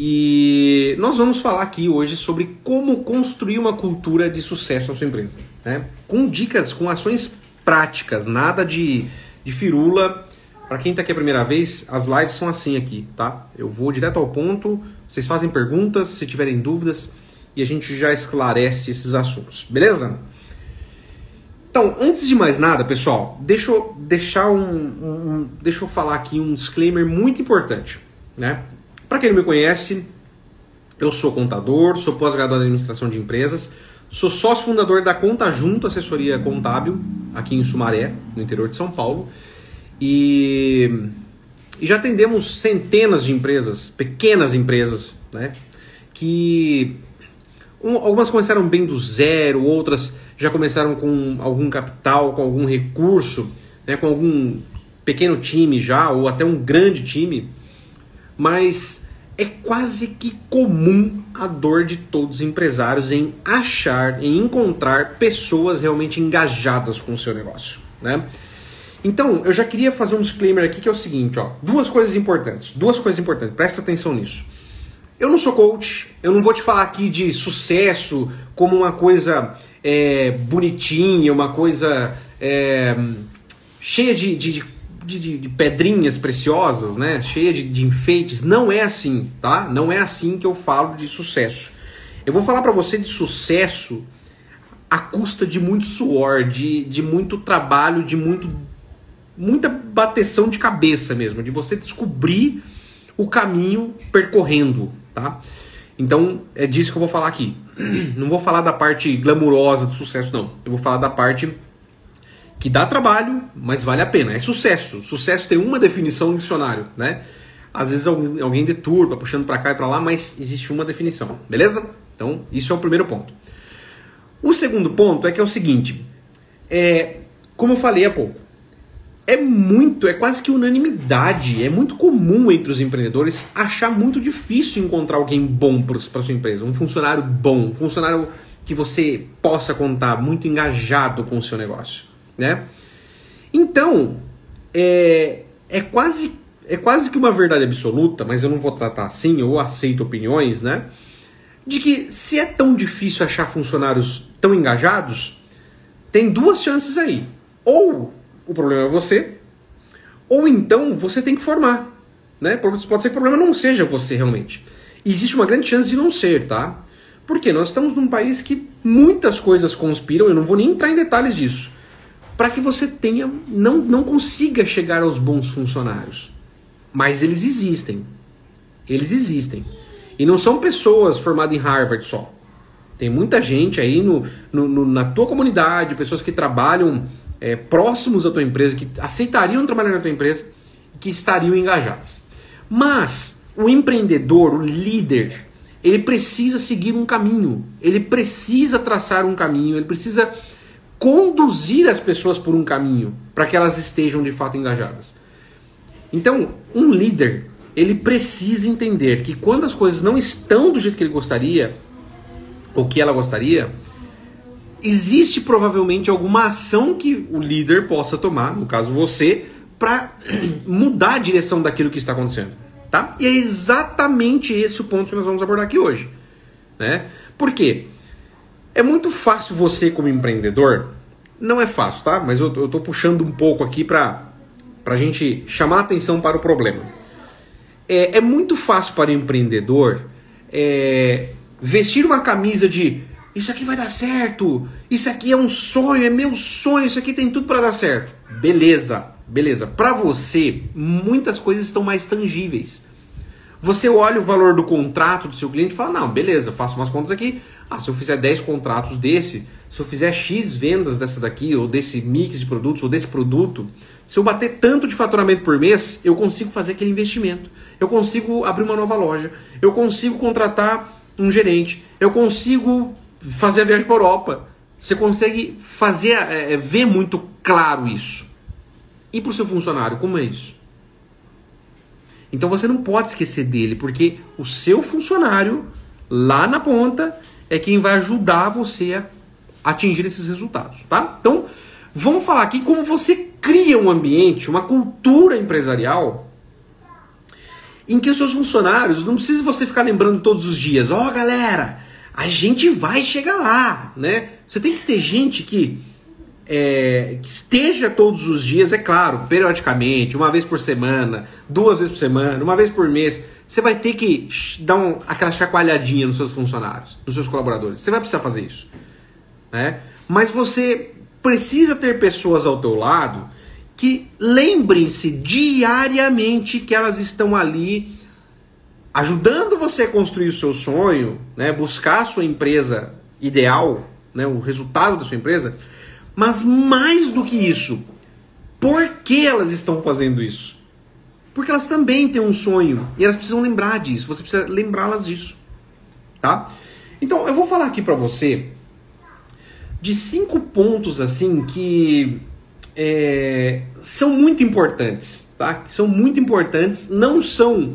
E nós vamos falar aqui hoje sobre como construir uma cultura de sucesso na sua empresa, né? Com dicas, com ações práticas, nada de, de firula. Para quem está aqui a primeira vez, as lives são assim aqui, tá? Eu vou direto ao ponto, vocês fazem perguntas, se tiverem dúvidas, e a gente já esclarece esses assuntos, beleza? Então, antes de mais nada, pessoal, deixa eu deixar um, um deixa eu falar aqui um disclaimer muito importante, né? Para quem não me conhece, eu sou contador, sou pós-graduado em administração de empresas, sou sócio fundador da Conta Junto Assessoria Contábil, aqui em Sumaré, no interior de São Paulo. E, e já atendemos centenas de empresas, pequenas empresas, né? Que um, algumas começaram bem do zero, outras já começaram com algum capital, com algum recurso, né? com algum pequeno time já, ou até um grande time mas é quase que comum a dor de todos os empresários em achar, em encontrar pessoas realmente engajadas com o seu negócio, né? Então, eu já queria fazer um disclaimer aqui que é o seguinte, ó, duas coisas importantes, duas coisas importantes, presta atenção nisso. Eu não sou coach, eu não vou te falar aqui de sucesso como uma coisa é, bonitinha, uma coisa é, cheia de, de de, de, de pedrinhas preciosas, né? Cheia de, de enfeites. Não é assim, tá? Não é assim que eu falo de sucesso. Eu vou falar para você de sucesso à custa de muito suor, de, de muito trabalho, de muito muita bateção de cabeça mesmo, de você descobrir o caminho percorrendo, tá? Então é disso que eu vou falar aqui. Não vou falar da parte glamurosa do sucesso, não. Eu vou falar da parte que dá trabalho, mas vale a pena. É sucesso. Sucesso tem uma definição no dicionário, né? Às vezes alguém deturpa, puxando para cá e para lá, mas existe uma definição, beleza? Então, isso é o primeiro ponto. O segundo ponto é que é o seguinte, é, como eu falei há pouco, é muito, é quase que unanimidade, é muito comum entre os empreendedores achar muito difícil encontrar alguém bom para sua empresa, um funcionário bom, um funcionário que você possa contar, muito engajado com o seu negócio né? Então, é, é quase é quase que uma verdade absoluta, mas eu não vou tratar assim, eu aceito opiniões, né? De que se é tão difícil achar funcionários tão engajados, tem duas chances aí. Ou o problema é você, ou então você tem que formar. Né? Pode ser que o problema não seja você realmente. E existe uma grande chance de não ser, tá? Porque nós estamos num país que muitas coisas conspiram, eu não vou nem entrar em detalhes disso para que você tenha não, não consiga chegar aos bons funcionários. Mas eles existem. Eles existem. E não são pessoas formadas em Harvard só. Tem muita gente aí no, no, no na tua comunidade, pessoas que trabalham é, próximos da tua empresa, que aceitariam trabalhar na tua empresa que estariam engajadas. Mas o empreendedor, o líder, ele precisa seguir um caminho, ele precisa traçar um caminho, ele precisa conduzir as pessoas por um caminho para que elas estejam de fato engajadas. Então, um líder, ele precisa entender que quando as coisas não estão do jeito que ele gostaria, ou que ela gostaria, existe provavelmente alguma ação que o líder possa tomar, no caso você, para mudar a direção daquilo que está acontecendo. Tá? E é exatamente esse o ponto que nós vamos abordar aqui hoje. Né? Por quê? É muito fácil você, como empreendedor, não é fácil, tá? Mas eu, tô puxando um pouco aqui para a gente chamar atenção para o problema. É, é muito fácil para o empreendedor é, vestir uma camisa de isso aqui vai dar certo, isso aqui é um sonho, é meu sonho, isso aqui tem tudo para dar certo. Beleza, beleza. Para você, muitas coisas estão mais tangíveis. Você olha o valor do contrato do seu cliente e fala: Não, beleza, faço umas contas aqui. Ah, se eu fizer 10 contratos desse, se eu fizer X vendas dessa daqui, ou desse mix de produtos, ou desse produto, se eu bater tanto de faturamento por mês, eu consigo fazer aquele investimento. Eu consigo abrir uma nova loja. Eu consigo contratar um gerente. Eu consigo fazer a viagem para a Europa. Você consegue fazer, é, ver muito claro isso. E para o seu funcionário, como é isso? Então você não pode esquecer dele, porque o seu funcionário, lá na ponta, é quem vai ajudar você a atingir esses resultados, tá? Então, vamos falar aqui como você cria um ambiente, uma cultura empresarial em que os seus funcionários não precisa você ficar lembrando todos os dias, ó oh, galera, a gente vai chegar lá, né? Você tem que ter gente que, é, que esteja todos os dias, é claro, periodicamente, uma vez por semana, duas vezes por semana, uma vez por mês. Você vai ter que dar um, aquela chacoalhadinha nos seus funcionários, nos seus colaboradores. Você vai precisar fazer isso, né? Mas você precisa ter pessoas ao teu lado que lembrem-se diariamente que elas estão ali ajudando você a construir o seu sonho, né, buscar a sua empresa ideal, né, o resultado da sua empresa, mas mais do que isso, por que elas estão fazendo isso? Porque elas também têm um sonho e elas precisam lembrar disso, você precisa lembrá-las disso, tá? Então, eu vou falar aqui para você de cinco pontos assim que é, são muito importantes, tá? Que são muito importantes, não são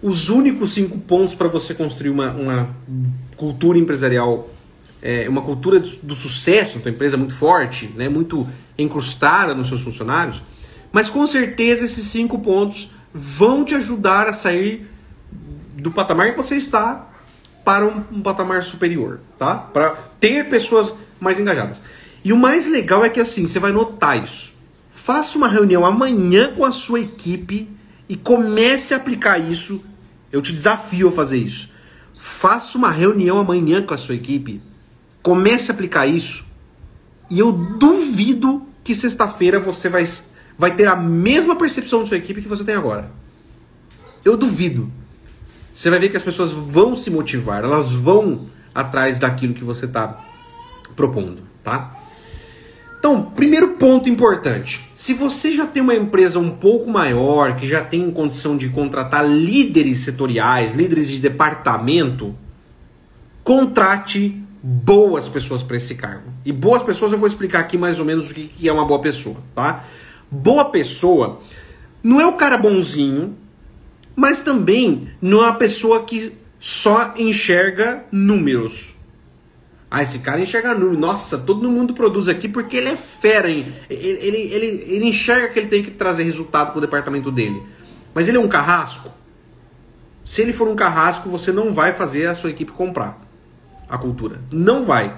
os únicos cinco pontos para você construir uma, uma cultura empresarial, é, uma cultura do, sucesso na tua empresa muito forte, né? Muito encrustada nos seus funcionários, mas com certeza esses cinco pontos vão te ajudar a sair do patamar que você está para um, um patamar superior, tá? Para ter pessoas mais engajadas. E o mais legal é que assim, você vai notar isso. Faça uma reunião amanhã com a sua equipe e comece a aplicar isso. Eu te desafio a fazer isso. Faça uma reunião amanhã com a sua equipe. Comece a aplicar isso. E eu duvido que sexta-feira você vai, vai ter a mesma percepção da sua equipe que você tem agora. Eu duvido. Você vai ver que as pessoas vão se motivar, elas vão atrás daquilo que você está propondo, tá? Então, primeiro ponto importante: se você já tem uma empresa um pouco maior, que já tem condição de contratar líderes setoriais, líderes de departamento, contrate boas pessoas para esse cargo. E boas pessoas eu vou explicar aqui mais ou menos o que é uma boa pessoa, tá? Boa pessoa não é o cara bonzinho, mas também não é uma pessoa que só enxerga números. Ah, esse cara enxerga número. Nossa, todo mundo produz aqui porque ele é fera, hein? Ele, ele, ele, ele enxerga que ele tem que trazer resultado para o departamento dele. Mas ele é um carrasco? Se ele for um carrasco, você não vai fazer a sua equipe comprar a cultura. Não vai.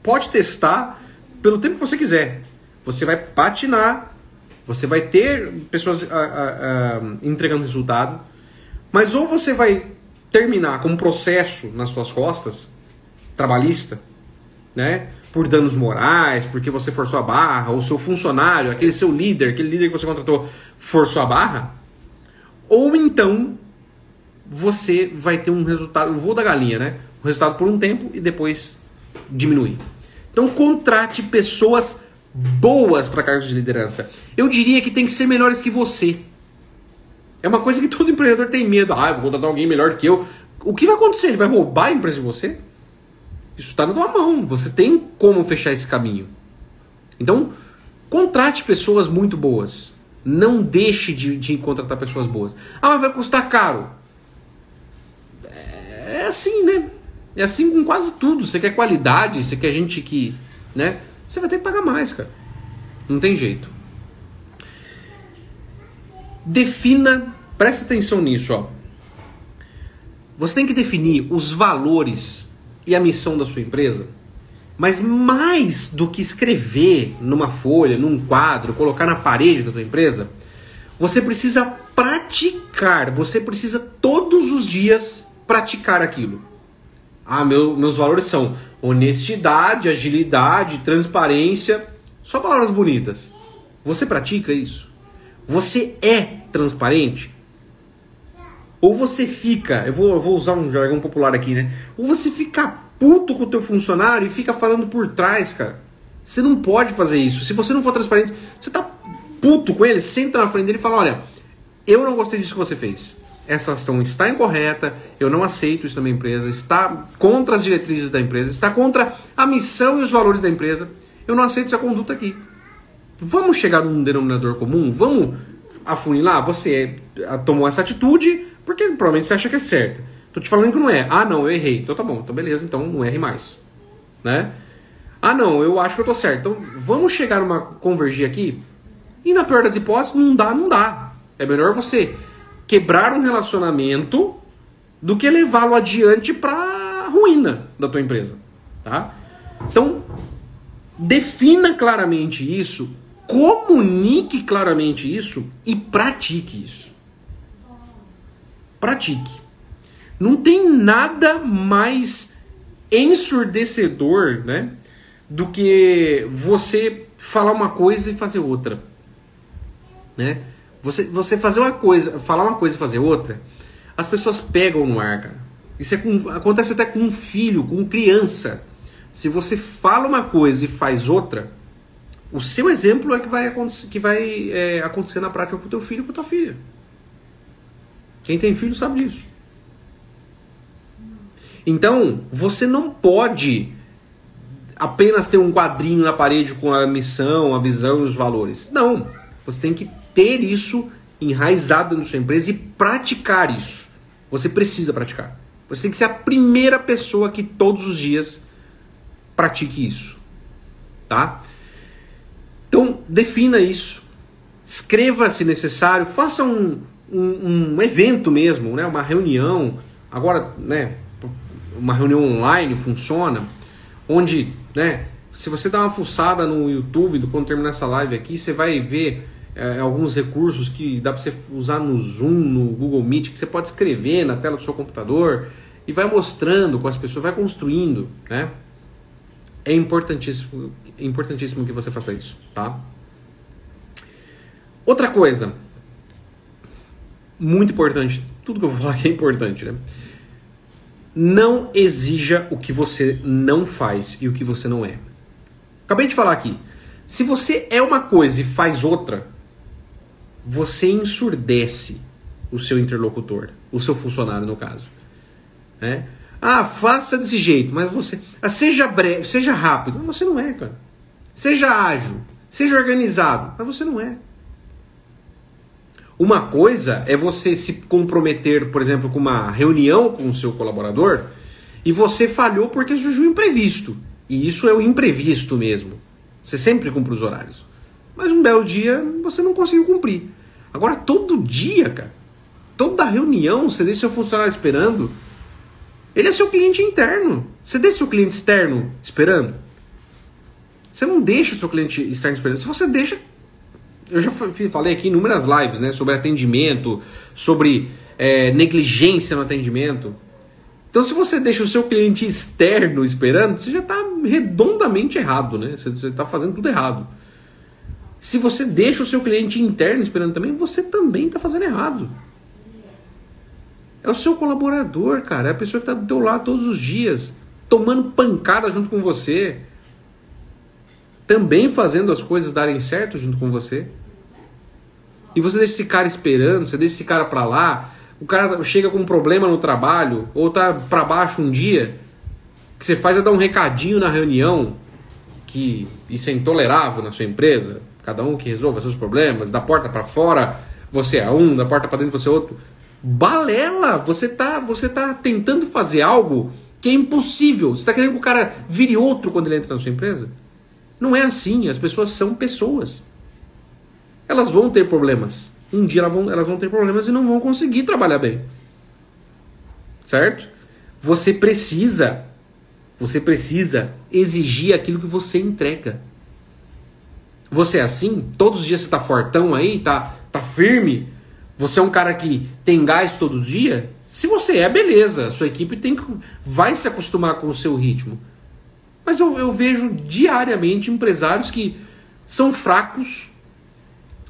Pode testar pelo tempo que você quiser. Você vai patinar, você vai ter pessoas a, a, a, entregando resultado, mas ou você vai terminar com um processo nas suas costas trabalhista, né? Por danos morais, porque você forçou a barra, ou seu funcionário, aquele seu líder, aquele líder que você contratou, forçou a barra. Ou então você vai ter um resultado, o voo da galinha, né? Um resultado por um tempo e depois diminuir. Então contrate pessoas boas para cargos de liderança. Eu diria que tem que ser melhores que você. É uma coisa que todo empreendedor tem medo. Ah, vou contratar alguém melhor que eu. O que vai acontecer? Ele vai roubar a empresa de você? Isso está na tua mão. Você tem como fechar esse caminho. Então, contrate pessoas muito boas. Não deixe de, de contratar pessoas boas. Ah, mas vai custar caro. É assim, né? É assim com quase tudo. Você quer qualidade, você quer gente que. né? Você vai ter que pagar mais, cara. Não tem jeito. Defina, presta atenção nisso, ó. Você tem que definir os valores e a missão da sua empresa. Mas mais do que escrever numa folha, num quadro, colocar na parede da tua empresa, você precisa praticar, você precisa todos os dias praticar aquilo. Ah, meu, meus valores são honestidade, agilidade, transparência, só palavras bonitas. Você pratica isso? Você é transparente? Ou você fica, eu vou, eu vou usar um jargão popular aqui, né? Ou você fica puto com o teu funcionário e fica falando por trás, cara. Você não pode fazer isso. Se você não for transparente, você tá puto com ele, senta na frente dele e fala: olha, eu não gostei disso que você fez. Essa ação está incorreta, eu não aceito isso na minha empresa, está contra as diretrizes da empresa, está contra a missão e os valores da empresa. Eu não aceito essa conduta aqui. Vamos chegar num denominador comum? Vamos afunilar? Você tomou essa atitude, porque provavelmente você acha que é certa. Tô te falando que não é. Ah, não, eu errei. Então tá bom, então beleza, então não erre mais. Né? Ah, não, eu acho que eu tô certo. Então vamos chegar numa convergir aqui. E na pior das hipóteses, não dá, não dá. É melhor você quebrar um relacionamento do que levá-lo adiante para ruína da tua empresa, tá? Então, defina claramente isso, comunique claramente isso e pratique isso. Pratique. Não tem nada mais ensurdecedor, né, do que você falar uma coisa e fazer outra, né? Você, você fazer uma coisa, falar uma coisa e fazer outra, as pessoas pegam no ar, cara. Isso é com, acontece até com um filho, com criança. Se você fala uma coisa e faz outra, o seu exemplo é que vai, que vai é, acontecer na prática com o teu filho e com a tua filha. Quem tem filho sabe disso. Então, você não pode apenas ter um quadrinho na parede com a missão, a visão e os valores. Não. Você tem que ter isso enraizado na sua empresa e praticar isso. Você precisa praticar. Você tem que ser a primeira pessoa que todos os dias pratique isso. Tá? Então, defina isso. Escreva se necessário, faça um, um, um evento mesmo, né? uma reunião. Agora, né, uma reunião online funciona, onde, né, se você dá uma fuçada no YouTube, quando terminar essa live aqui, você vai ver é, alguns recursos que dá para você usar no Zoom, no Google Meet, que você pode escrever na tela do seu computador e vai mostrando com as pessoas, vai construindo, né? É importantíssimo, é importantíssimo que você faça isso, tá? Outra coisa, muito importante, tudo que eu vou falar aqui é importante, né? Não exija o que você não faz e o que você não é. Acabei de falar aqui. Se você é uma coisa e faz outra, você ensurdece o seu interlocutor, o seu funcionário no caso. Né? Ah, faça desse jeito, mas você. Ah, seja breve, seja rápido. Mas você não é, cara. Seja ágil, seja organizado, mas você não é. Uma coisa é você se comprometer, por exemplo, com uma reunião com o seu colaborador e você falhou porque surgiu um imprevisto. E isso é o imprevisto mesmo. Você sempre cumpre os horários. Mas um belo dia você não conseguiu cumprir. Agora, todo dia, cara, toda reunião, você deixa seu funcionário esperando. Ele é seu cliente interno. Você deixa seu cliente externo esperando? Você não deixa o seu cliente externo esperando. Se você deixa. Eu já falei aqui inúmeras lives né, sobre atendimento, sobre é, negligência no atendimento. Então, se você deixa o seu cliente externo esperando, você já está redondamente errado, né? Você está fazendo tudo errado. Se você deixa o seu cliente interno esperando também, você também está fazendo errado. É o seu colaborador, cara. É a pessoa que está do teu lado todos os dias, tomando pancada junto com você. Também fazendo as coisas darem certo junto com você. E você deixa esse cara esperando, você deixa esse cara para lá. O cara chega com um problema no trabalho, ou tá para baixo um dia. O que você faz é dar um recadinho na reunião que isso é intolerável na sua empresa cada um que resolva seus problemas, da porta para fora você é um, da porta para dentro você é outro. Balela! Você tá, você tá tentando fazer algo que é impossível. Você está querendo que o cara vire outro quando ele entra na sua empresa? Não é assim. As pessoas são pessoas. Elas vão ter problemas. Um dia elas vão, elas vão ter problemas e não vão conseguir trabalhar bem. Certo? Você precisa, você precisa exigir aquilo que você entrega. Você é assim? Todos os dias você tá fortão aí, tá, tá firme? Você é um cara que tem gás todo dia? Se você é, beleza. Sua equipe tem que, vai se acostumar com o seu ritmo. Mas eu, eu vejo diariamente empresários que são fracos,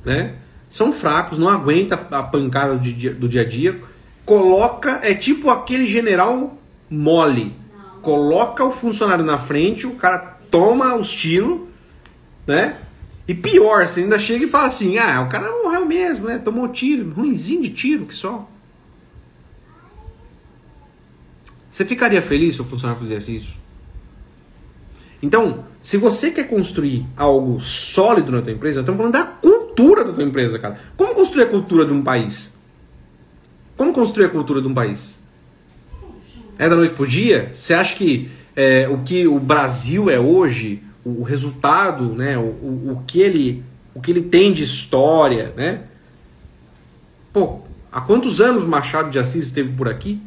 né? São fracos, não aguenta a pancada do dia, do dia a dia. Coloca, é tipo aquele general mole. Coloca o funcionário na frente, o cara toma o estilo, né? E pior, você ainda chega e fala assim: ah, o cara morreu mesmo, né? Tomou tiro, ruimzinho de tiro que só. Você ficaria feliz se o funcionário fizesse isso? Então, se você quer construir algo sólido na tua empresa, estamos falando da cultura da tua empresa, cara. Como construir a cultura de um país? Como construir a cultura de um país? É da noite pro dia? Você acha que é, o que o Brasil é hoje, o resultado, né, o, o, o, que ele, o que ele tem de história, né? Pô, Há quantos anos Machado de Assis esteve por aqui?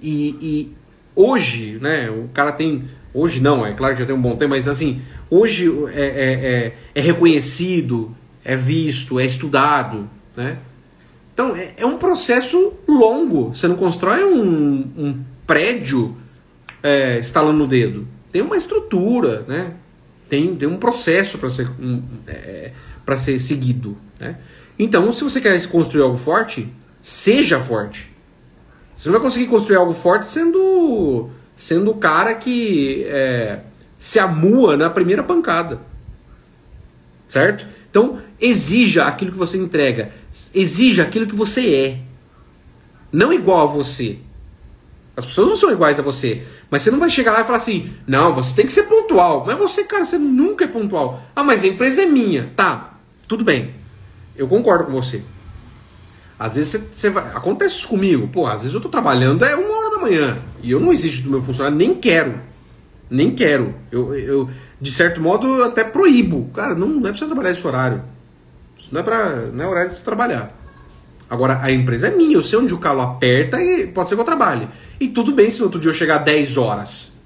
E, e hoje, né, o cara tem. Hoje não, é claro que já tem um bom tempo, mas assim, hoje é, é, é, é reconhecido, é visto, é estudado, né? Então é, é um processo longo. Você não constrói um, um prédio é, estalando o dedo. Tem uma estrutura, né? Tem, tem um processo para ser, um, é, ser seguido. Né? Então, se você quer construir algo forte, seja forte. Você não vai conseguir construir algo forte sendo sendo o cara que é, se amua na primeira pancada. Certo? Então, exija aquilo que você entrega. Exija aquilo que você é. Não igual a você. As pessoas não são iguais a você. Mas você não vai chegar lá e falar assim: não, você tem que ser pontual. Mas você, cara, você nunca é pontual. Ah, mas a empresa é minha. Tá, tudo bem. Eu concordo com você. Às vezes você, você vai. Acontece isso comigo. Pô, às vezes eu tô trabalhando, é uma hora da manhã. E eu não exijo do meu funcionário, nem quero. Nem quero. Eu, eu de certo modo, eu até proíbo. Cara, não, não é pra você trabalhar esse horário. Isso não é, pra, não é horário de trabalhar. Agora, a empresa é minha, eu sei onde o calo aperta e pode ser que eu trabalhe. E tudo bem se no outro dia eu chegar às 10 horas.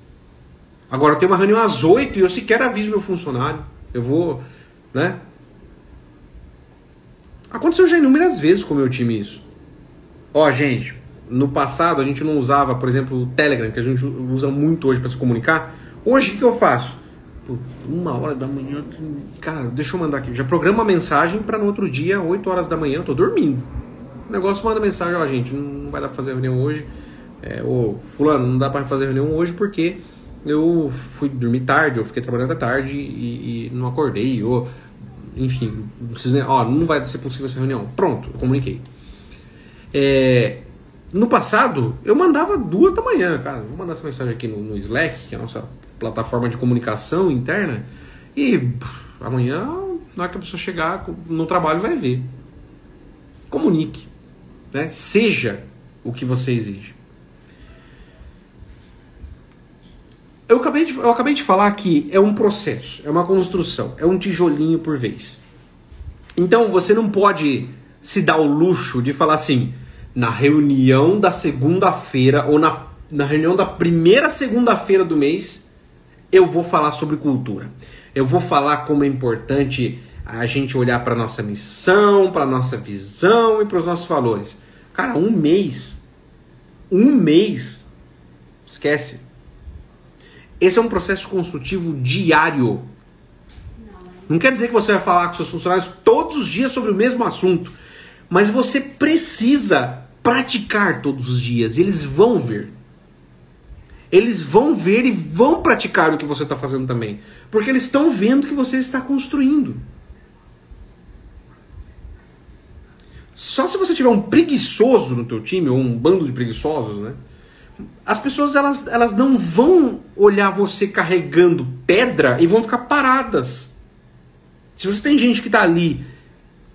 Agora eu tenho uma reunião às 8 e eu sequer aviso meu funcionário. Eu vou, né? Aconteceu já inúmeras vezes com o meu time isso. Ó, gente, no passado a gente não usava, por exemplo, o Telegram, que a gente usa muito hoje para se comunicar. Hoje o que, eu faço? Uma hora da manhã, cara, deixa eu mandar aqui. Já programa uma mensagem para no outro dia, 8 horas da manhã, eu tô dormindo. O negócio manda mensagem, ó, gente, não vai dar pra fazer reunião hoje. É, ô, fulano, não dá para fazer reunião hoje porque eu fui dormir tarde, eu fiquei trabalhando até tarde e, e não acordei, ou enfim, não, ó, não vai ser possível essa reunião. Pronto, eu comuniquei. É, no passado, eu mandava duas da manhã, cara. Vou mandar essa mensagem aqui no, no Slack, que é a nossa plataforma de comunicação interna, e pff, amanhã, na hora que a pessoa chegar no trabalho, vai ver. Comunique. Né? Seja o que você exige. Eu acabei, de, eu acabei de falar que é um processo, é uma construção, é um tijolinho por vez. Então você não pode se dar o luxo de falar assim, na reunião da segunda-feira ou na, na reunião da primeira segunda-feira do mês, eu vou falar sobre cultura. Eu vou falar como é importante a gente olhar para nossa missão, para nossa visão e para os nossos valores. Cara, um mês, um mês, esquece. Esse é um processo construtivo diário. Não quer dizer que você vai falar com seus funcionários todos os dias sobre o mesmo assunto, mas você precisa praticar todos os dias. Eles vão ver. Eles vão ver e vão praticar o que você está fazendo também, porque eles estão vendo que você está construindo. Só se você tiver um preguiçoso no teu time ou um bando de preguiçosos, né? as pessoas elas, elas não vão olhar você carregando pedra e vão ficar paradas. Se você tem gente que está ali,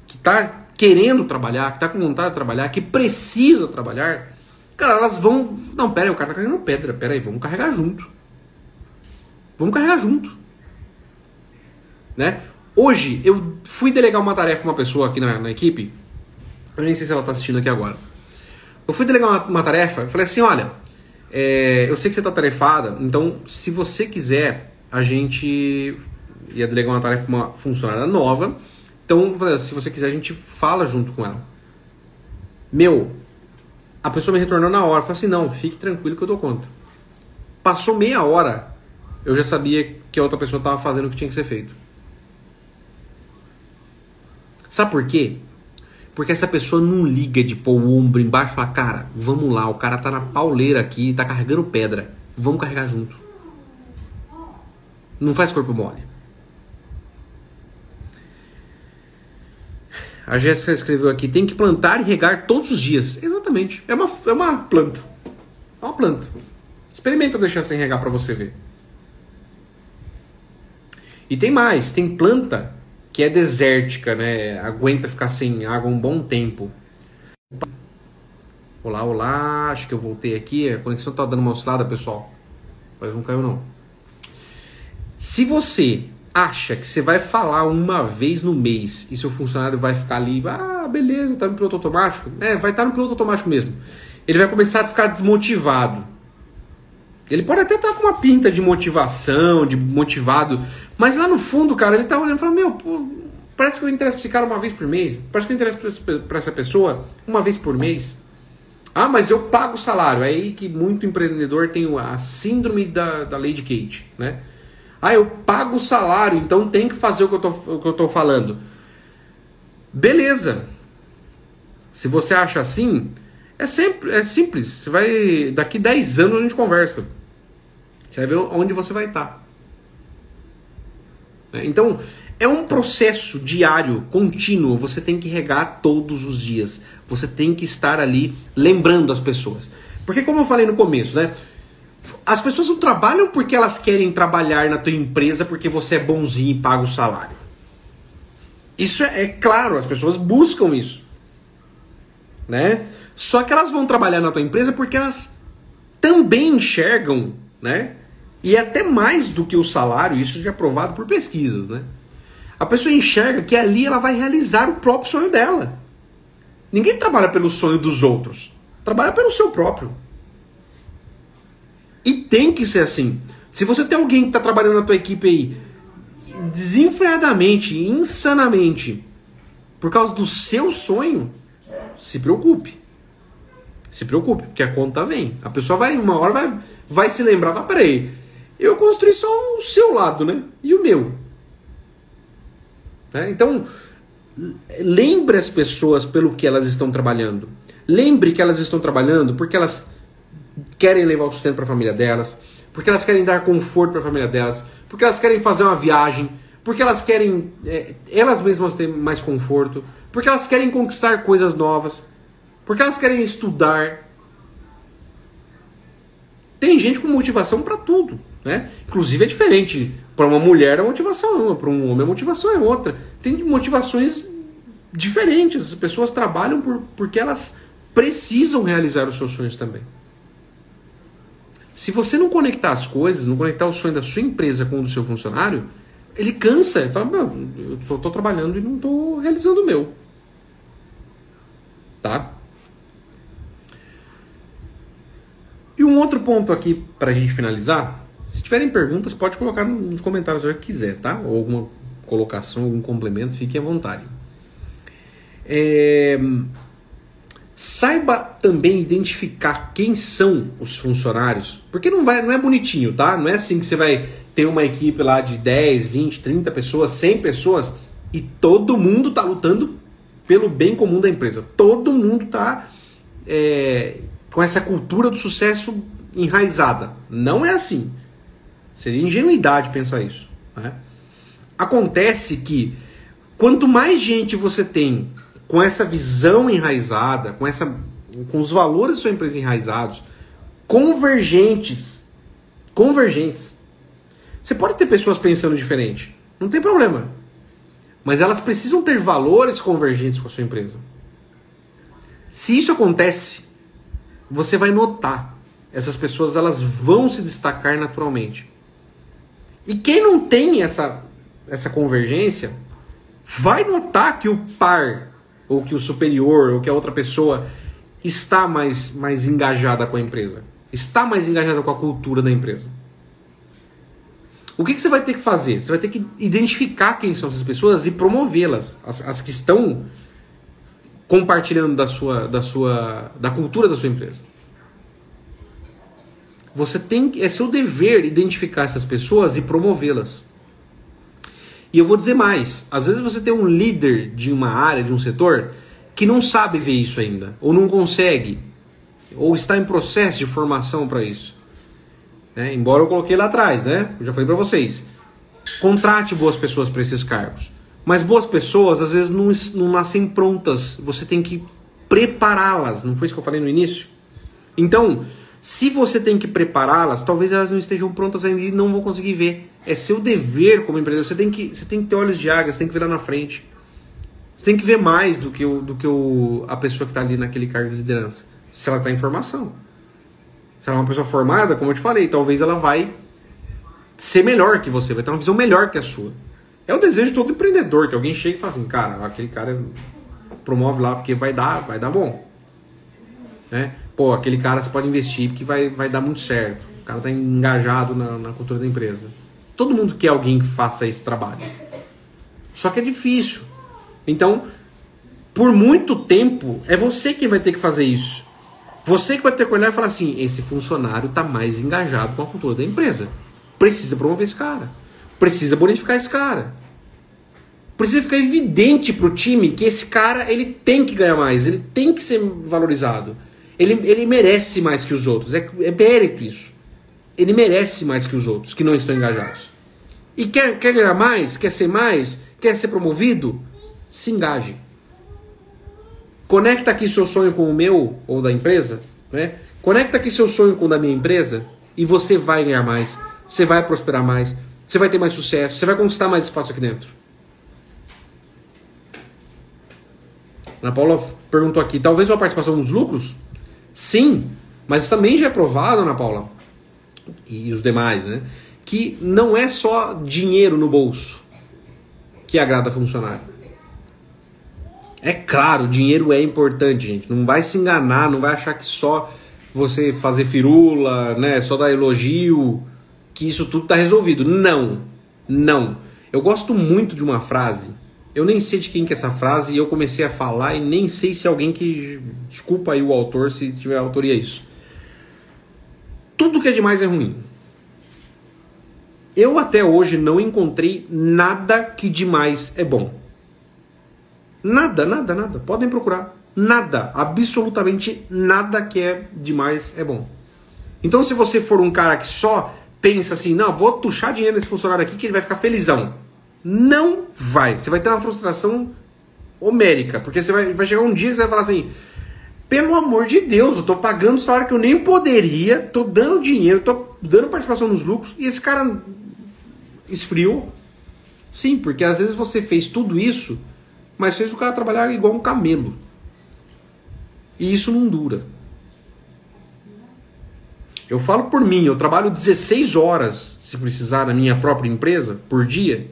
que está querendo trabalhar, que está com vontade de trabalhar, que precisa trabalhar, cara, elas vão. Não, pera aí, o cara está carregando pedra, pera aí, vamos carregar junto. Vamos carregar junto. Né? Hoje, eu fui delegar uma tarefa para uma pessoa aqui na, na equipe, eu nem sei se ela está assistindo aqui agora. Eu fui delegar uma, uma tarefa, falei assim: olha, é, eu sei que você está tarefada, então se você quiser, a gente ia delegar uma tarefa para uma funcionária nova. Então, se você quiser, a gente fala junto com ela. Meu, a pessoa me retornou na hora, falou assim: não, fique tranquilo que eu dou conta. Passou meia hora, eu já sabia que a outra pessoa estava fazendo o que tinha que ser feito. Sabe por quê? Porque essa pessoa não liga de pôr o ombro embaixo e falar, cara, vamos lá, o cara tá na pauleira aqui, tá carregando pedra, vamos carregar junto. Não faz corpo mole. A Jéssica escreveu aqui: tem que plantar e regar todos os dias. Exatamente. É uma, é uma planta. É uma planta. Experimenta deixar sem regar para você ver. E tem mais: tem planta que é desértica, né? Aguenta ficar sem água um bom tempo. Olá, olá, acho que eu voltei aqui. A conexão tá dando uma oscilada, pessoal. Mas não caiu não. Se você acha que você vai falar uma vez no mês e seu funcionário vai ficar ali, ah, beleza, tá no piloto automático? É, vai estar tá no piloto automático mesmo. Ele vai começar a ficar desmotivado. Ele pode até estar tá com uma pinta de motivação, de motivado, mas lá no fundo, cara, ele tá olhando e falando, meu, pô, parece que eu interesso pra esse cara uma vez por mês, parece que eu interesso pra essa pessoa uma vez por mês. Ah, mas eu pago o salário. É aí que muito empreendedor tem a síndrome da, da Lady Kate, né? Ah, eu pago o salário, então tem que fazer o que eu tô, o que eu tô falando. Beleza. Se você acha assim, é, sempre, é simples. Você vai. Daqui 10 anos a gente conversa. Você vai ver onde você vai estar. Tá. Então, é um processo diário, contínuo. Você tem que regar todos os dias. Você tem que estar ali lembrando as pessoas. Porque, como eu falei no começo, né? As pessoas não trabalham porque elas querem trabalhar na tua empresa porque você é bonzinho e paga o salário. Isso é, é claro, as pessoas buscam isso. Né? Só que elas vão trabalhar na tua empresa porque elas também enxergam, né? E é até mais do que o salário, isso já é provado por pesquisas, né? A pessoa enxerga que ali ela vai realizar o próprio sonho dela. Ninguém trabalha pelo sonho dos outros, trabalha pelo seu próprio. E tem que ser assim. Se você tem alguém que está trabalhando na tua equipe aí desenfreadamente, insanamente, por causa do seu sonho, se preocupe. Se preocupe, porque a conta vem. A pessoa vai, uma hora vai, vai se lembrar, mas peraí, eu construí só o seu lado, né? E o meu. Né? Então, lembre as pessoas pelo que elas estão trabalhando. Lembre que elas estão trabalhando porque elas querem levar o sustento para a família delas, porque elas querem dar conforto para a família delas, porque elas querem fazer uma viagem, porque elas querem é, elas mesmas ter mais conforto, porque elas querem conquistar coisas novas, porque elas querem estudar. Tem gente com motivação para tudo, né? Inclusive é diferente. Para uma mulher a motivação é uma, para um homem a motivação é outra. Tem motivações diferentes. As pessoas trabalham por, porque elas precisam realizar os seus sonhos também. Se você não conectar as coisas, não conectar o sonho da sua empresa com o do seu funcionário, ele cansa. Ele fala, eu só estou trabalhando e não estou realizando o meu. Tá? E um outro ponto aqui para a gente finalizar. Se tiverem perguntas, pode colocar nos comentários se quiser, tá? Ou alguma colocação, algum complemento, fiquem à vontade. É... Saiba também identificar quem são os funcionários, porque não, vai, não é bonitinho, tá? Não é assim que você vai ter uma equipe lá de 10, 20, 30 pessoas, 100 pessoas e todo mundo tá lutando pelo bem comum da empresa. Todo mundo tá é, com essa cultura do sucesso enraizada. Não é assim. Seria ingenuidade pensar isso. Né? Acontece que quanto mais gente você tem com essa visão enraizada, com, essa, com os valores da sua empresa enraizados, convergentes, convergentes. Você pode ter pessoas pensando diferente, não tem problema. Mas elas precisam ter valores convergentes com a sua empresa. Se isso acontece, você vai notar. Essas pessoas elas vão se destacar naturalmente. E quem não tem essa, essa convergência, vai notar que o par ou que o superior, ou que a outra pessoa está mais, mais engajada com a empresa, está mais engajada com a cultura da empresa. O que, que você vai ter que fazer? Você vai ter que identificar quem são essas pessoas e promovê-las, as, as que estão compartilhando da sua, da sua, da cultura da sua empresa. Você tem, é seu dever identificar essas pessoas e promovê-las. E eu vou dizer mais: às vezes você tem um líder de uma área, de um setor, que não sabe ver isso ainda, ou não consegue, ou está em processo de formação para isso. Né? Embora eu coloquei lá atrás, né? Eu já falei para vocês. Contrate boas pessoas para esses cargos. Mas boas pessoas às vezes não, não nascem prontas. Você tem que prepará-las. Não foi isso que eu falei no início? Então, se você tem que prepará-las, talvez elas não estejam prontas ainda e não vão conseguir ver. É seu dever como empreendedor. Você tem que, você tem que ter olhos de águia, você tem que ver lá na frente. Você tem que ver mais do que, o, do que o, a pessoa que está ali naquele cargo de liderança. Se ela está em formação. Se ela é uma pessoa formada, como eu te falei, talvez ela vai ser melhor que você, vai ter uma visão melhor que a sua. É o desejo de todo empreendedor, que alguém chegue e fale assim, cara, aquele cara promove lá porque vai dar, vai dar bom. Né? Pô, aquele cara você pode investir porque vai, vai dar muito certo. O cara tá engajado na, na cultura da empresa. Todo mundo quer alguém que faça esse trabalho. Só que é difícil. Então, por muito tempo, é você que vai ter que fazer isso. Você que vai ter que olhar e falar assim: esse funcionário está mais engajado com a cultura da empresa. Precisa promover esse cara. Precisa bonificar esse cara. Precisa ficar evidente para o time que esse cara ele tem que ganhar mais, ele tem que ser valorizado. Ele, ele merece mais que os outros. É, é mérito isso. Ele merece mais que os outros que não estão engajados. E quer, quer ganhar mais? Quer ser mais? Quer ser promovido? Se engaje. Conecta aqui seu sonho com o meu ou da empresa, né? Conecta aqui seu sonho com o da minha empresa e você vai ganhar mais, você vai prosperar mais, você vai ter mais sucesso, você vai conquistar mais espaço aqui dentro. Ana Paula perguntou aqui, talvez uma participação nos lucros? Sim, mas também já é provado, Ana Paula, e os demais, né? Que não é só dinheiro no bolso que agrada funcionário. É claro, dinheiro é importante, gente. Não vai se enganar, não vai achar que só você fazer firula, né, só dar elogio, que isso tudo tá resolvido. Não. Não. Eu gosto muito de uma frase. Eu nem sei de quem que é essa frase e eu comecei a falar e nem sei se alguém que desculpa aí o autor se tiver autoria isso. Tudo que é demais é ruim. Eu até hoje não encontrei nada que demais é bom. Nada, nada, nada. Podem procurar. Nada, absolutamente nada que é demais é bom. Então, se você for um cara que só pensa assim, não, vou tuchar dinheiro nesse funcionário aqui que ele vai ficar felizão. Não vai. Você vai ter uma frustração homérica, porque você vai, vai chegar um dia que você vai falar assim: pelo amor de Deus, eu tô pagando salário que eu nem poderia, tô dando dinheiro, tô dando participação nos lucros e esse cara esfriou. Sim, porque às vezes você fez tudo isso mas fez o cara trabalhar igual um camelo. E isso não dura. Eu falo por mim, eu trabalho 16 horas, se precisar, na minha própria empresa, por dia,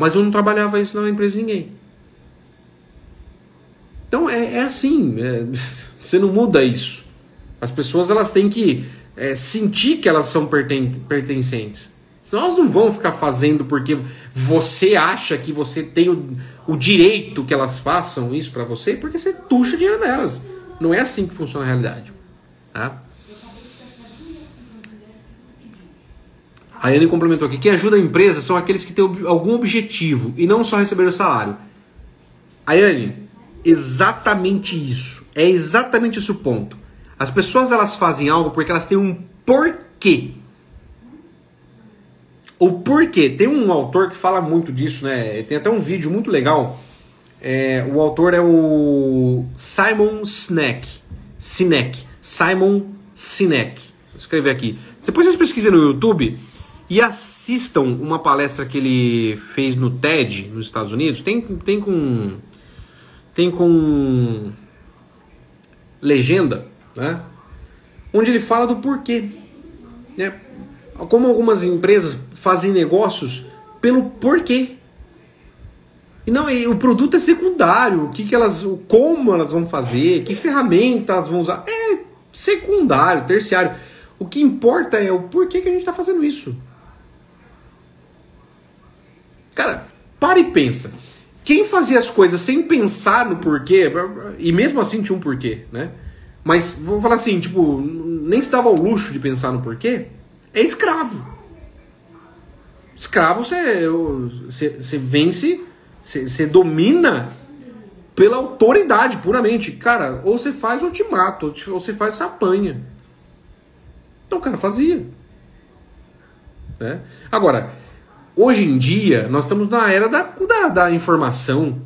mas eu não trabalhava isso na empresa de ninguém. Então é, é assim, é, você não muda isso. As pessoas elas têm que é, sentir que elas são perten pertencentes. Senão elas não vão ficar fazendo porque você acha que você tem o, o direito que elas façam isso para você, porque você tuxa dinheiro delas. Não é assim que funciona a realidade. Tá? A Anne complementou aqui: quem ajuda a empresa são aqueles que têm algum objetivo e não só receber o salário. Ayane, exatamente isso. É exatamente esse o ponto. As pessoas elas fazem algo porque elas têm um porquê. O porquê? Tem um autor que fala muito disso, né? Tem até um vídeo muito legal. É, o autor é o Simon Sinek. Sinek. Simon Sinek. Vou escrever aqui. Depois vocês pesquisem no YouTube e assistam uma palestra que ele fez no TED, nos Estados Unidos. Tem, tem com. Tem com. Legenda, né? Onde ele fala do porquê. Né? Como algumas empresas fazem negócios pelo porquê. E não, e o produto é secundário, o que, que elas, como elas vão fazer, que ferramenta elas vão usar, é secundário, terciário. O que importa é o porquê que a gente está fazendo isso. Cara, para e pensa. Quem fazia as coisas sem pensar no porquê, e mesmo assim tinha um porquê, né? Mas vou falar assim, tipo, nem se dava ao luxo de pensar no porquê, é escravo. Escravo você, você, você vence, você, domina pela autoridade puramente. Cara, ou você faz ou te mata, ou você faz você apanha. Então o cara fazia. Né? Agora, hoje em dia, nós estamos na era da, da, da informação.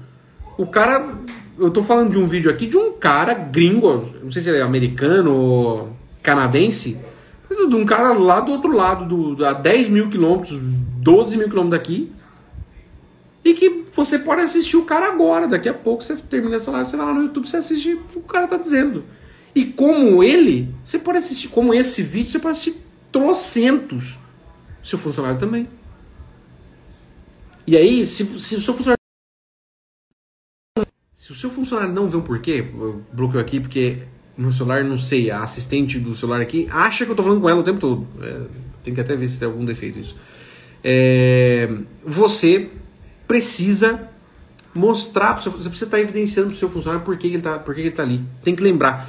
O cara. Eu tô falando de um vídeo aqui de um cara gringo, não sei se ele é americano ou canadense, mas de um cara lá do outro lado, do, a 10 mil quilômetros, 12 mil quilômetros daqui. E que você pode assistir o cara agora. Daqui a pouco você termina essa live, você vai lá no YouTube, você assiste o cara tá dizendo. E como ele, você pode assistir, como esse vídeo, você pode assistir trocentos seu funcionário também. E aí, se, se o seu funcionário. Se o seu funcionário não vê um porquê, eu bloqueio aqui porque no celular, não sei, a assistente do celular aqui acha que eu tô falando com ela o tempo todo. É, tem que até ver se tem algum defeito isso. É, você precisa mostrar, você precisa estar evidenciando para o seu funcionário por que ele está por que ele tá ali. Tem que lembrar.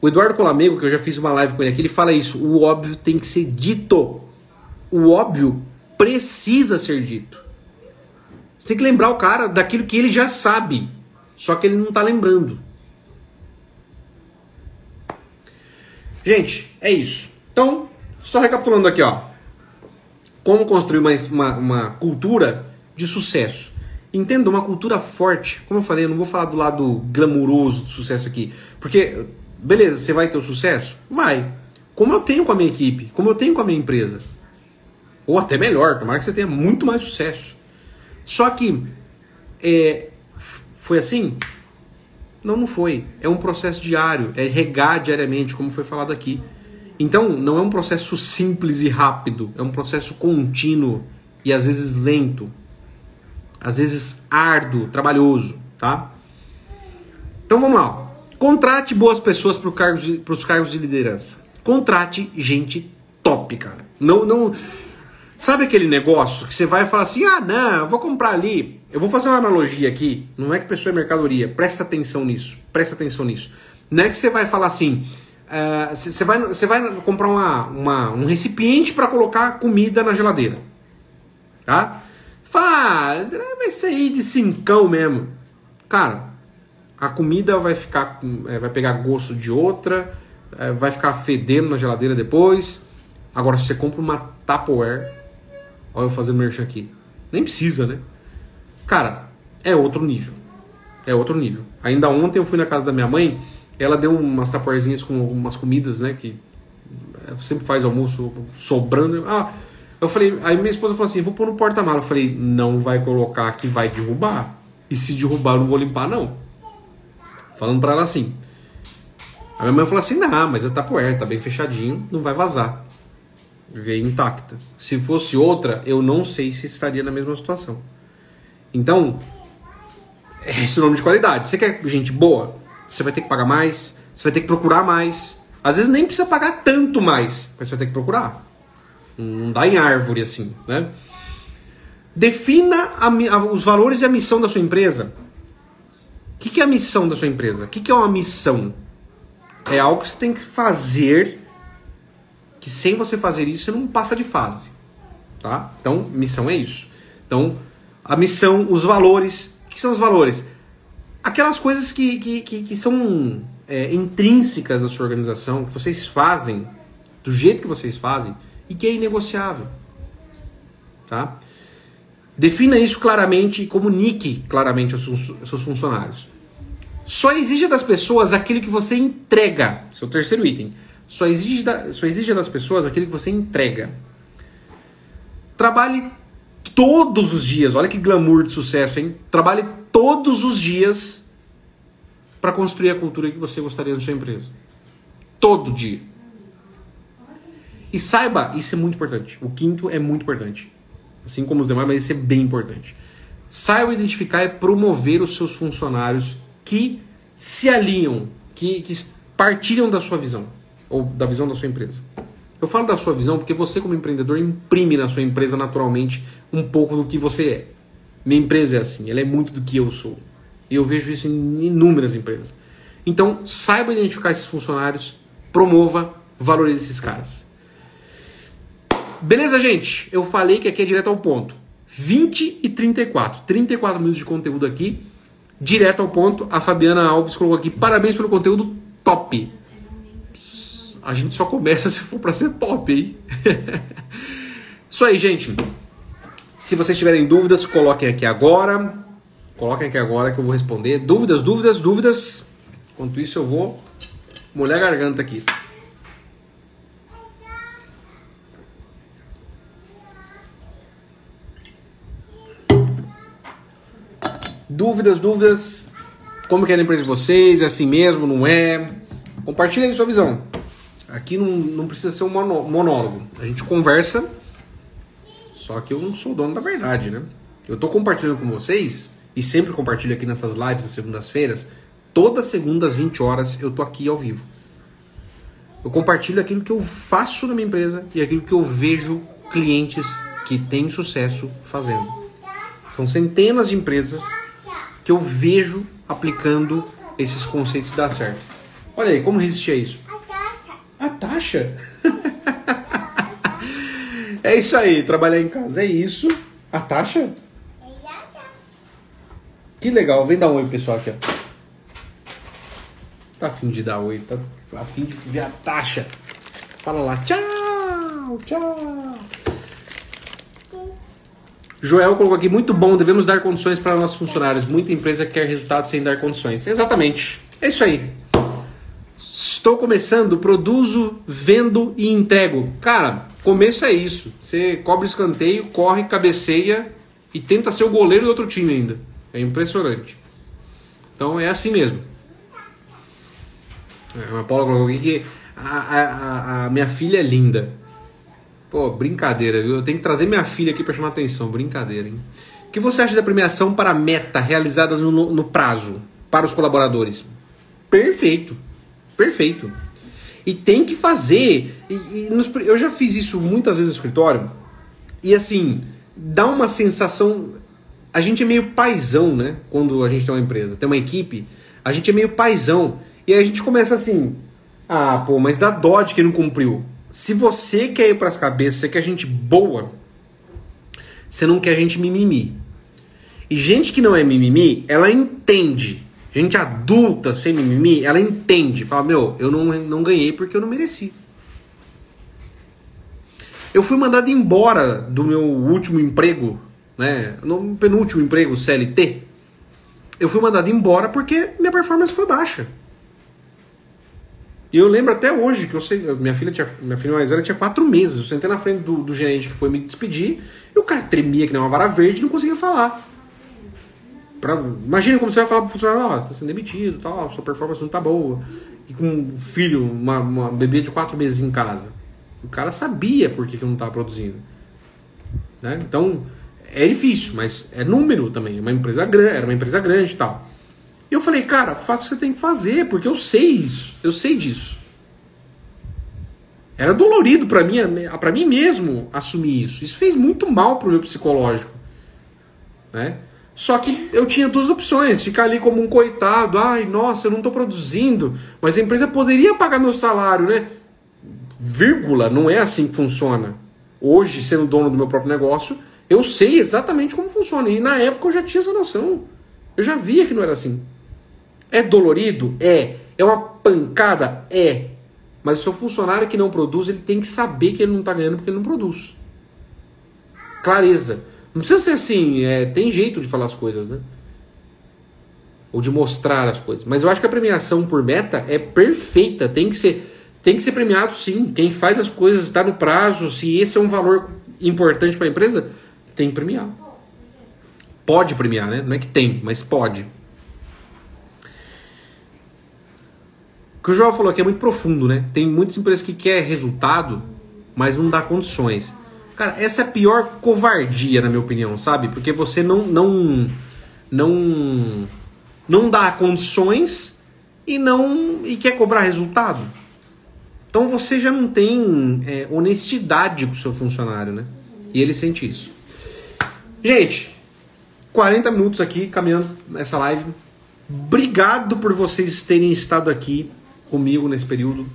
O Eduardo Colamego, que eu já fiz uma live com ele aqui, ele fala isso. O óbvio tem que ser dito. O óbvio precisa ser dito. Você tem que lembrar o cara daquilo que ele já sabe. Só que ele não está lembrando. Gente, é isso. Então, só recapitulando aqui, ó. Como construir uma, uma, uma cultura de sucesso. Entenda uma cultura forte. Como eu falei, eu não vou falar do lado glamuroso do sucesso aqui. Porque, beleza, você vai ter o sucesso? Vai. Como eu tenho com a minha equipe, como eu tenho com a minha empresa. Ou até melhor, tomara que você tenha muito mais sucesso. Só que, é, foi assim? Não, não foi. É um processo diário, é regar diariamente, como foi falado aqui. Então, não é um processo simples e rápido, é um processo contínuo e às vezes lento, às vezes árduo, trabalhoso, tá? Então vamos lá. Contrate boas pessoas para os cargos de liderança. Contrate gente top, cara. Não, não. Sabe aquele negócio que você vai falar assim: ah, não, eu vou comprar ali. Eu vou fazer uma analogia aqui. Não é que pessoa é mercadoria. Presta atenção nisso. Presta atenção nisso. Não é que você vai falar assim: você, vai, você vai comprar uma, uma um recipiente para colocar comida na geladeira. Tá? Fala, ah, vai sair de cincão mesmo. Cara, a comida vai ficar, é, vai pegar gosto de outra, é, vai ficar fedendo na geladeira depois. Agora, se você compra uma Tupperware, olha eu fazendo merchan aqui, nem precisa, né? Cara, é outro nível. É outro nível. Ainda ontem eu fui na casa da minha mãe, ela deu umas tapoarzinhas com umas comidas, né? Que sempre faz almoço sobrando. Ah, eu falei, aí minha esposa falou assim: vou pôr no porta-malas. Eu falei, não vai colocar que vai derrubar. E se derrubar, eu não vou limpar, não. Falando pra ela assim. A minha mãe falou assim: não, mas é tapoer, tá bem fechadinho, não vai vazar. Veio intacta. Se fosse outra, eu não sei se estaria na mesma situação. Então, é esse nome de qualidade. Você quer gente boa? você vai ter que pagar mais, você vai ter que procurar mais. Às vezes nem precisa pagar tanto mais, mas você vai ter que procurar. Não dá em árvore assim, né? Defina a, a, os valores e a missão da sua empresa. O que, que é a missão da sua empresa? O que, que é uma missão? É algo que você tem que fazer, que sem você fazer isso, você não passa de fase. Tá? Então, missão é isso. Então, a missão, os valores. O que são os valores? aquelas coisas que, que, que, que são é, intrínsecas da sua organização, que vocês fazem do jeito que vocês fazem e que é inegociável. Tá? Defina isso claramente e comunique claramente aos seus funcionários. Só exija das pessoas aquilo que você entrega. Seu terceiro item. Só exige, da, só exige das pessoas aquilo que você entrega. Trabalhe todos os dias. Olha que glamour de sucesso, hein? Trabalhe todos os dias para construir a cultura que você gostaria na sua empresa. Todo dia. E saiba, isso é muito importante. O quinto é muito importante. Assim como os demais, mas isso é bem importante. Saiba identificar e promover os seus funcionários que se alinham, que, que partilham da sua visão, ou da visão da sua empresa. Eu falo da sua visão porque você, como empreendedor, imprime na sua empresa naturalmente um pouco do que você é. Minha empresa é assim, ela é muito do que eu sou. E eu vejo isso em inúmeras empresas. Então, saiba identificar esses funcionários, promova, valorize esses caras. Beleza, gente? Eu falei que aqui é direto ao ponto. 20 e 34. 34 minutos de conteúdo aqui, direto ao ponto. A Fabiana Alves colocou aqui: parabéns pelo conteúdo top. A gente só começa se for para ser top, hein? Isso aí, gente. Se vocês tiverem dúvidas, coloquem aqui agora. Coloquem aqui agora que eu vou responder. Dúvidas, dúvidas, dúvidas. Enquanto isso, eu vou molhar a garganta aqui. Dúvidas, dúvidas. Como que é a empresa de vocês? É assim mesmo? Não é? Compartilha aí sua visão. Aqui não, não precisa ser um monólogo. A gente conversa Só que eu não sou dono da verdade, né? Eu tô compartilhando com vocês, e sempre compartilho aqui nessas lives das segundas-feiras, todas segundas às 20 horas eu tô aqui ao vivo. Eu compartilho aquilo que eu faço na minha empresa e aquilo que eu vejo clientes que têm sucesso fazendo. São centenas de empresas que eu vejo aplicando esses conceitos dá certo. Olha aí, como resistir a isso? A taxa. é isso aí, trabalhar em casa é isso. A taxa? Que legal, vem dar um oi pessoal aqui, ó. Tá afim de dar oi, tá afim de ver a taxa. Fala lá, tchau, tchau. Joel colocou aqui, muito bom, devemos dar condições para nossos funcionários. Muita empresa quer resultados sem dar condições. Exatamente. É isso aí. Estou começando, produzo, vendo e entrego. Cara, começo é isso. Você cobre escanteio, corre, cabeceia e tenta ser o goleiro do outro time ainda. É impressionante. Então é assim mesmo. É, a Paula colocou aqui que a, a, a minha filha é linda. Pô, brincadeira, viu? Eu tenho que trazer minha filha aqui para chamar atenção. Brincadeira, hein? O que você acha da premiação para meta realizadas no, no prazo para os colaboradores? Perfeito. Perfeito. E tem que fazer. E, e nos, eu já fiz isso muitas vezes no escritório. E assim, dá uma sensação. A gente é meio paisão, né? Quando a gente tem uma empresa, tem uma equipe, a gente é meio paisão. E a gente começa assim: ah, pô, mas dá dó de quem não cumpriu. Se você quer ir para as cabeças, você quer gente boa, você não quer gente mimimi. E gente que não é mimimi, ela entende. Gente adulta, sem mimimi, ela entende. Fala, meu, eu não, não ganhei porque eu não mereci. Eu fui mandado embora do meu último emprego, né? No penúltimo emprego, CLT. Eu fui mandado embora porque minha performance foi baixa. E eu lembro até hoje que eu sei, minha filha tinha, minha filha mais velha tinha quatro meses. Eu sentei na frente do, do gerente que foi me despedir e o cara tremia que nem uma vara verde e não conseguia falar. Pra, imagina como você vai falar pro funcionário, ó, oh, você tá sendo demitido, tal, sua performance não tá boa. E com um filho, uma, uma bebê de quatro meses em casa. O cara sabia por que, que não tava produzindo. Né? Então, é difícil, mas é número também. Uma empresa grande, era uma empresa grande e tal. E eu falei, cara, faça o que você tem que fazer, porque eu sei isso, eu sei disso. Era dolorido para mim, para mim mesmo assumir isso. Isso fez muito mal pro meu psicológico, né? Só que eu tinha duas opções: ficar ali como um coitado, ai, nossa, eu não estou produzindo, mas a empresa poderia pagar meu salário, né? Vírgula, não é assim que funciona. Hoje, sendo dono do meu próprio negócio, eu sei exatamente como funciona. E na época eu já tinha essa noção. Eu já via que não era assim. É dolorido? É. É uma pancada? É. Mas o seu funcionário que não produz, ele tem que saber que ele não está ganhando porque ele não produz. Clareza. Não precisa ser assim, é, tem jeito de falar as coisas, né? Ou de mostrar as coisas. Mas eu acho que a premiação por meta é perfeita. Tem que ser, tem que ser premiado sim. Quem faz as coisas está no prazo. Se esse é um valor importante para a empresa, tem que premiar. Pode premiar, né? Não é que tem, mas pode. O que o João falou aqui é muito profundo, né? Tem muitas empresas que querem resultado, mas não dá condições. Cara, essa é a pior covardia, na minha opinião, sabe? Porque você não não não não dá condições e não e quer cobrar resultado. Então você já não tem é, honestidade com o seu funcionário, né? E ele sente isso. Gente, 40 minutos aqui caminhando nessa live. Obrigado por vocês terem estado aqui comigo nesse período.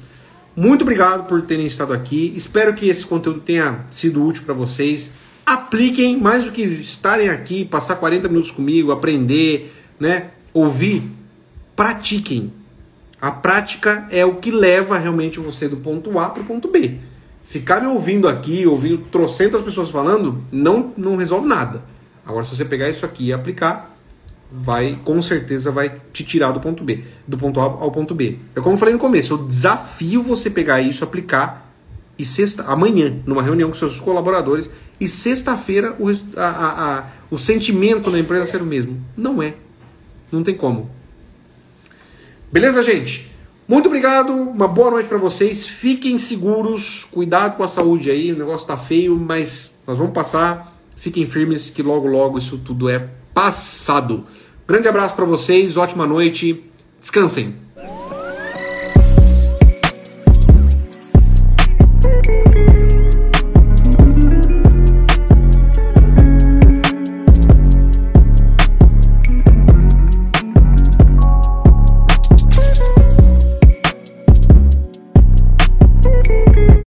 Muito obrigado por terem estado aqui. Espero que esse conteúdo tenha sido útil para vocês. Apliquem mais do que estarem aqui, passar 40 minutos comigo, aprender, né? Ouvir. Pratiquem. A prática é o que leva realmente você do ponto A para o ponto B. Ficar me ouvindo aqui, ouvindo trocentas pessoas falando, não, não resolve nada. Agora, se você pegar isso aqui e aplicar, vai com certeza vai te tirar do ponto B, do ponto A ao ponto B. É como eu falei no começo, eu desafio você pegar isso, aplicar e sexta, amanhã, numa reunião com seus colaboradores, e sexta-feira o, a, a, a, o sentimento na empresa ser o mesmo. Não é. Não tem como. Beleza, gente? Muito obrigado, uma boa noite para vocês. Fiquem seguros, cuidado com a saúde aí, o negócio tá feio, mas Nós vamos passar. Fiquem firmes que logo, logo isso tudo é passado. Grande abraço para vocês, ótima noite. Descansem.